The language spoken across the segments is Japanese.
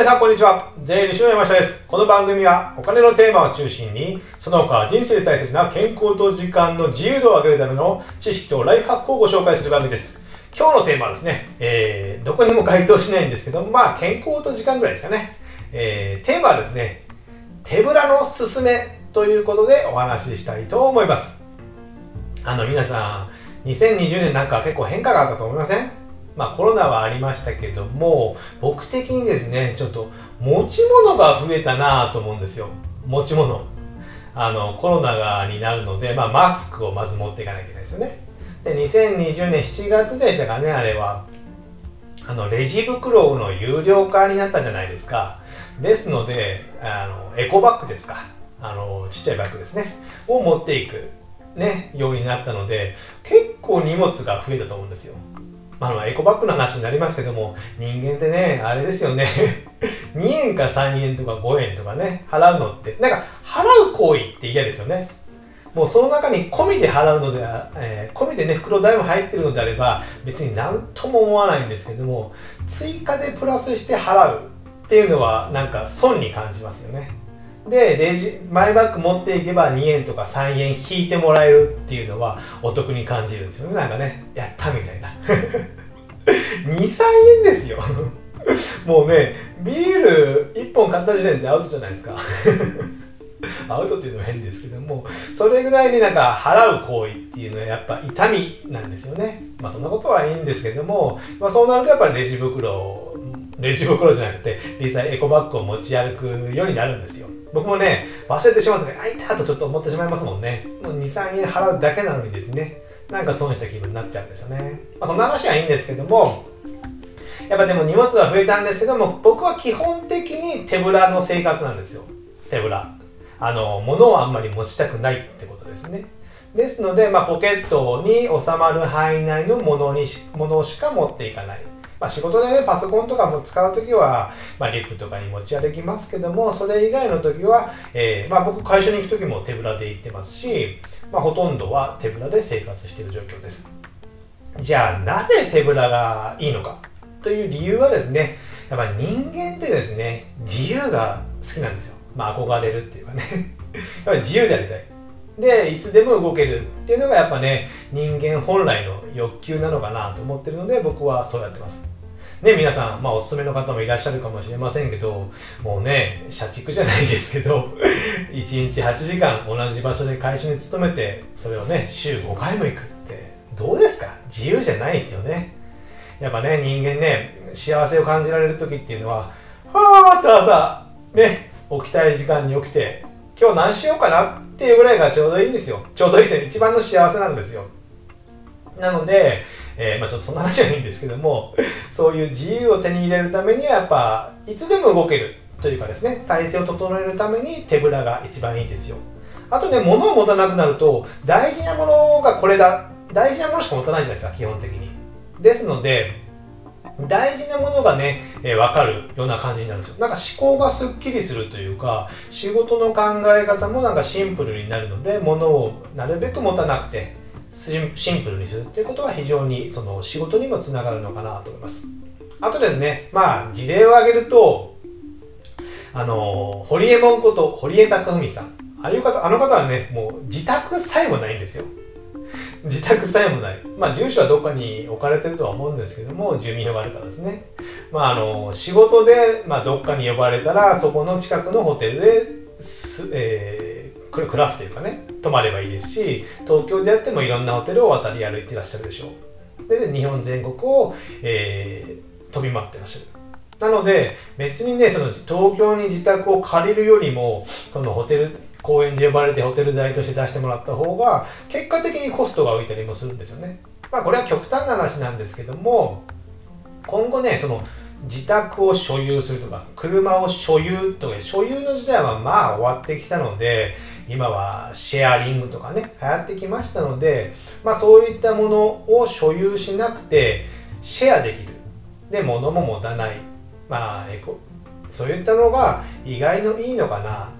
皆さんこんにちは。税理士の山下です。この番組はお金のテーマを中心に、その他人生で大切な健康と時間の自由度を上げるための知識とライフハックをご紹介する番組です。今日のテーマはですね、えー、どこにも該当しないんですけど、まあ健康と時間ぐらいですかね。えー、テーマはですね、手ぶらのすすめということでお話ししたいと思います。あの皆さん、2020年なんか結構変化があったと思いません？まあコロナはありましたけども、僕的にですね、ちょっと持ち物が増えたなぁと思うんですよ。持ち物。あの、コロナがになるので、まあマスクをまず持っていかなきゃいけないですよね。で、2020年7月でしたかね、あれは。あの、レジ袋の有料化になったじゃないですか。ですので、あの、エコバッグですか。あの、ちっちゃいバッグですね。を持っていく、ね、ようになったので、結構荷物が増えたと思うんですよ。まあ、エコバッグの話になりますけども、人間ってね、あれですよね。2円か3円とか5円とかね、払うのって、なんか、払う行為って嫌ですよね。もうその中に込みで払うので、えー、込みでね、袋代も入ってるのであれば、別に何とも思わないんですけども、追加でプラスして払うっていうのは、なんか損に感じますよね。で、レジ、マイバッグ持っていけば2円とか3円引いてもらえるっていうのはお得に感じるんですよね。なんかね、やったみたいな。2、3円ですよ。もうね、ビール1本買った時点でアウトじゃないですか。アウトっていうのは変ですけども、それぐらいになんか払う行為っていうのはやっぱ痛みなんですよね。まあそんなことはいいんですけども、まあそうなるとやっぱりレジ袋、レジ袋じゃなくて、リサイエコバッグを持ち歩くようになるんですよ。僕もね、忘れてしまうとね、あ、いたとちょっと思ってしまいますもんね。もう2、3円払うだけなのにですね、なんか損した気分になっちゃうんですよね。まあそんな話はいいんですけども、やっぱでも荷物は増えたんですけども、僕は基本的に手ぶらの生活なんですよ。手ぶら。あの、物をあんまり持ちたくないってことですね。ですので、まあ、ポケットに収まる範囲内のものにし、ものしか持っていかない。まあ、仕事でね、パソコンとかも使うときは、まあ、リュックとかに持ち歩きますけども、それ以外のときは、えー、まあ、僕会社に行くときも手ぶらで行ってますし、まあ、ほとんどは手ぶらで生活している状況です。じゃあ、なぜ手ぶらがいいのかという理由はですね、やっぱ人間ってですね、自由が好きなんですよ。まあ、憧れるっていうかね。やっぱ自由でありたい。で、いつでも動けるっていうのがやっぱね、人間本来の欲求なのかなと思ってるので、僕はそうやってます。ね、皆さん、まあ、おすすめの方もいらっしゃるかもしれませんけど、もうね、社畜じゃないですけど、1日8時間同じ場所で会社に勤めて、それをね、週5回も行くって、どうですか？自由じゃないですよね。やっぱね、人間ね、幸せを感じられる時っていうのは、はーって朝、ね、起きたい時間に起きて、今日何しようかなっていうぐらいがちょうどいいんですよ。ちょうどいいと一番の幸せなんですよ。なので、えー、まあちょっとそんな話はいいんですけども、そういう自由を手に入れるためにはやっぱ、いつでも動けるというかですね、体制を整えるために手ぶらが一番いいんですよ。あとね、物を持たなくなると、大事なものがこれだ。大事なものしか持たないじゃないですか、基本的に。ですので、大事なものがね、えー、分かるような感じになるんですよ。なんか思考がすっきりするというか、仕事の考え方もなんかシンプルになるので、物をなるべく持たなくて、シンプルにするっていうことは非常にその仕事にもつながるのかなと思います。あとですね、まあ事例を挙げると、あの、堀江門こと堀江貴文さん。ああいう方、あの方はね、もう自宅さえもないんですよ。自宅さえもない。まあ、住所はどっかに置かれてるとは思うんですけども、住民票があるからですね。まあ、あの、仕事で、まあ、どっかに呼ばれたら、そこの近くのホテルで、えー、これクラスというかね、泊まればいいですし、東京であってもいろんなホテルを渡り歩いてらっしゃるでしょう。で、日本全国を、えー、飛び回ってらっしゃる。なので、別にね、その東京に自宅を借りるよりも、そのホテル、公園で呼ばれてホテル代として出してもらった方が結果的にコストが浮いたりもするんですよね。まあこれは極端な話なんですけども今後ねその自宅を所有するとか車を所有とか所有の時代はまあ終わってきたので今はシェアリングとかね流行ってきましたのでまあそういったものを所有しなくてシェアできる。で物も持たない。まあエコ。そういったのが意外のいいのかな。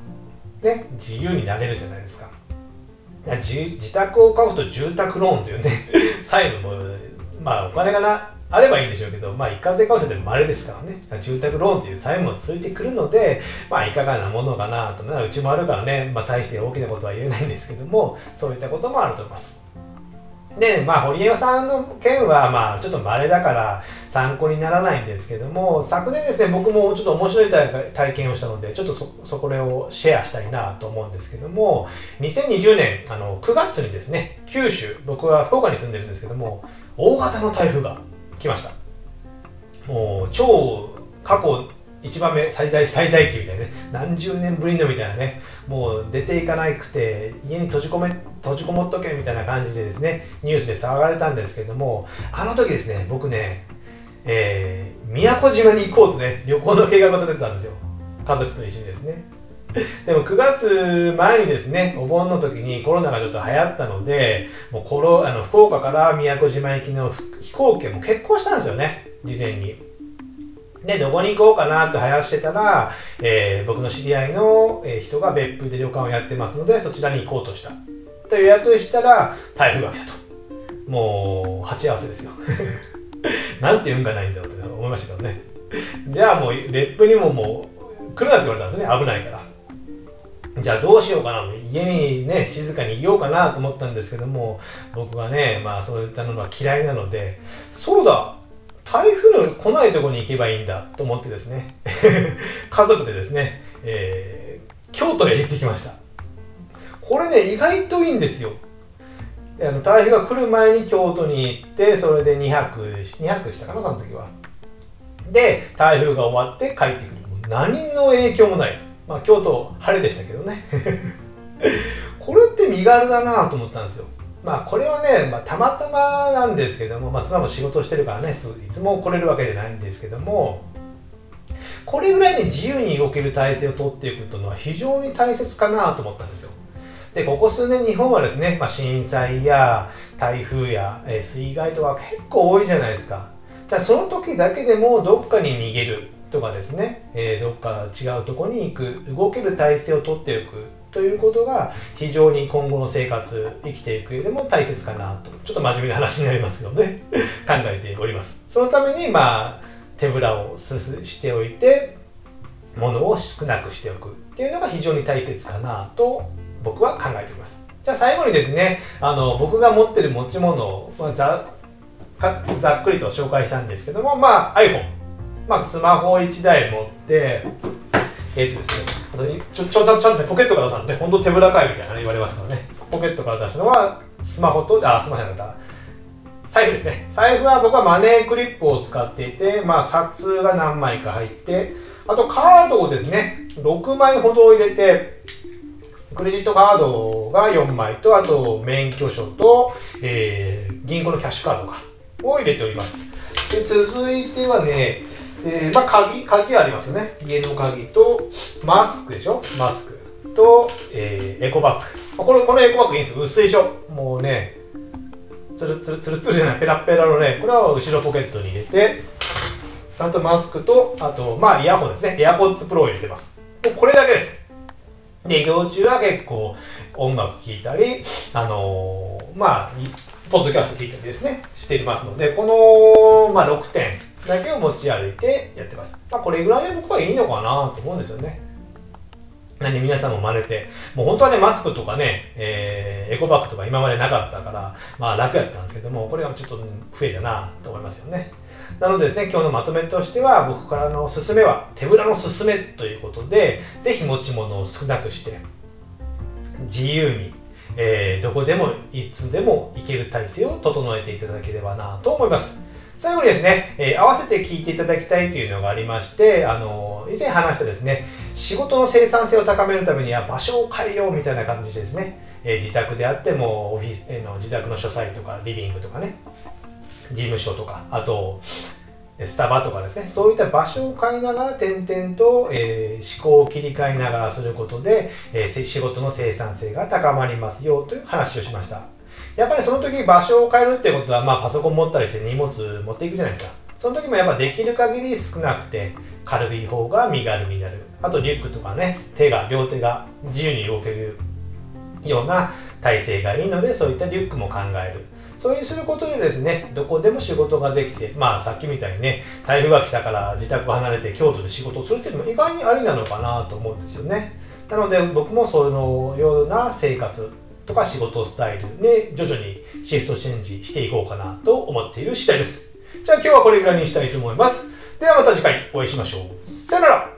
ね、自由になれるじゃないですか。自自宅を買うと住宅ローンというね、債務も、まあお金がなあればいいんでしょうけど、まあ、一括で買う人って稀ですからね。住宅ローンという債務もついてくるので、まあ、いかがなものかなと、うちもあるからね、まあ、大して大きなことは言えないんですけども、そういったこともあると思います。で、まあ、堀江さんの件は、まあ、ちょっと稀だから参考にならないんですけども、昨年ですね、僕もちょっと面白い体験をしたので、ちょっとそ、そこれをシェアしたいなと思うんですけども、2020年、あの、9月にですね、九州、僕は福岡に住んでるんですけども、大型の台風が来ました。もう超過去一番目最大最大級みたいなね。何十年ぶりのみたいなね。もう出ていかなくて家に閉じ込め閉じこもっとけみたいな感じでですねニュースで騒がれたんですけどもあの時ですね僕ねえー、宮古島に行こうとね旅行の計画を立ててたんですよ。家族と一緒にですね。でも9月前にですね、お盆の時にコロナがちょっと流行ったので、もうコロあの福岡から宮古島行きの飛行機も結婚したんですよね、事前に。で、どこに行こうかなと話してたら、えー、僕の知り合いの人が別府で旅館をやってますので、そちらに行こうとした。と予約したら、台風が来たと。もう、鉢合わせですよ。なんて運がないんだろうって思いましたけどね。じゃあもう、別府にももう、来るなって言われたんですね、危ないから。じゃあどうしようかな。家にね静かにいようかなと思ったんですけども僕はねまあそういったのは嫌いなのでそうだ台風の来ないとこに行けばいいんだと思ってですね。家族でですね、えー、京都へ行ってきました。これね意外といいんですよ。あの台風が来る前に京都に行ってそれで2泊2泊したかなその時は。で台風が終わって帰ってくる。何の影響もない。まあ、京都晴れでしたけどね。これって身軽だなと思ったんですよ。まあこれはね、まあ、たまたまなんですけども、まあ、妻も仕事してるからねいつも来れるわけじゃないんですけどもこれぐらいに自由に動ける体制をとっていくというのは非常に大切かなと思ったんですよ。でここ数年日本はですね、まあ、震災や台風や、え水害とか結構多いじゃないですか。じゃその時だけでもどっかに逃げる。とかですね、えー、どっか違うとこに行く動ける体制をとっておくということが非常に今後の生活生きていく上でも大切かなと。ちょっと真面目な話になりますけどね考えております。そのためにまあ手ぶらをすすしておいて物を少なくしておくっていうのが非常に大切かなと僕は考えております。じゃあ最後にですねあの僕が持ってる持ち物を、ざざっくりと紹介したんですけどもまあ iPhone まあ、スマホ1台持って、えっ、とですね、ちょちょちゃんとね、ポケットから出したのね、本当手ぶらかいみたいな、ね、言われますからね、ポケットから出したのは、スマホと、あ、スマホじゃなかった、財布ですね。財布は僕はマネークリップを使っていて、まあ、札が何枚か入って、あとカードをですね、6枚ほど入れて、クレジットカードが4枚と、あと免許証と、えー、銀行のキャッシュカードかを入れております。で続いてはね、えー、まあ、鍵、鍵ありますね。家の鍵と、マスクでしょ？マスクと、えー、エコバッグ。これ、このエコバッグいいんですよ。薄いでしょ？もうね、つるつるつるつるじゃない、ペラペラのね、これは後ろポケットに入れて、あとマスクと、あと、まあ、イヤホンですね。AirPods Pro を入れてます。これだけです。で、移動中は結構音楽聴いたり、あのー、まあ、ポッドキャスト聞いたりですね、していますので、この、まあ、6点。だけを持ち歩いてやってます。まあ、これぐらいで僕はいいのかなと思うんですよね。なんで皆さんも真似て、もう本当はね、マスクとかね、えー、エコバッグとか今までなかったから、まあ楽やったんですけども、これはちょっと増えたなと思いますよね。なのでですね、今日のまとめとしては、僕からのおすすめは、手ぶらのすすめということで、ぜひ持ち物を少なくして、自由に、えー、どこでもいつでも行ける体制を整えていただければなと思います。最後にですね、えー、合わせて聞いていただきたいというのがありまして、あの以前話したですね、仕事の生産性を高めるためには場所を変えようみたいな感じでですね、えー、自宅であってもオフィス、え、の自宅の書斎とかリビングとかね、事務所とか、あと、スタバとかですね、そういった場所を変えながら点々と、えー、思考を切り替えながらすることで、えー、仕事の生産性が高まりますよという話をしました。やっぱりその時場所を変えるってことは、まあ、パソコン持ったりして荷物持っていくじゃないですか。その時もやっぱできる限り少なくて軽い方が身軽になる。あとリュックとかね手が両手が自由に動けるような体勢がいいのでそういったリュックも考える。そういうすることでですね、どこでも仕事ができて、まあさっきみたいにね、台風が来たから自宅を離れて京都で仕事をするっていうのも意外にありなのかなと思うんですよね。なので僕もそのような生活とか仕事スタイルで徐々にシフトチェンジしていこうかなと思っている次第です。じゃあ今日はこれぐらいにしたいと思います。ではまた次回お会いしましょう。さよなら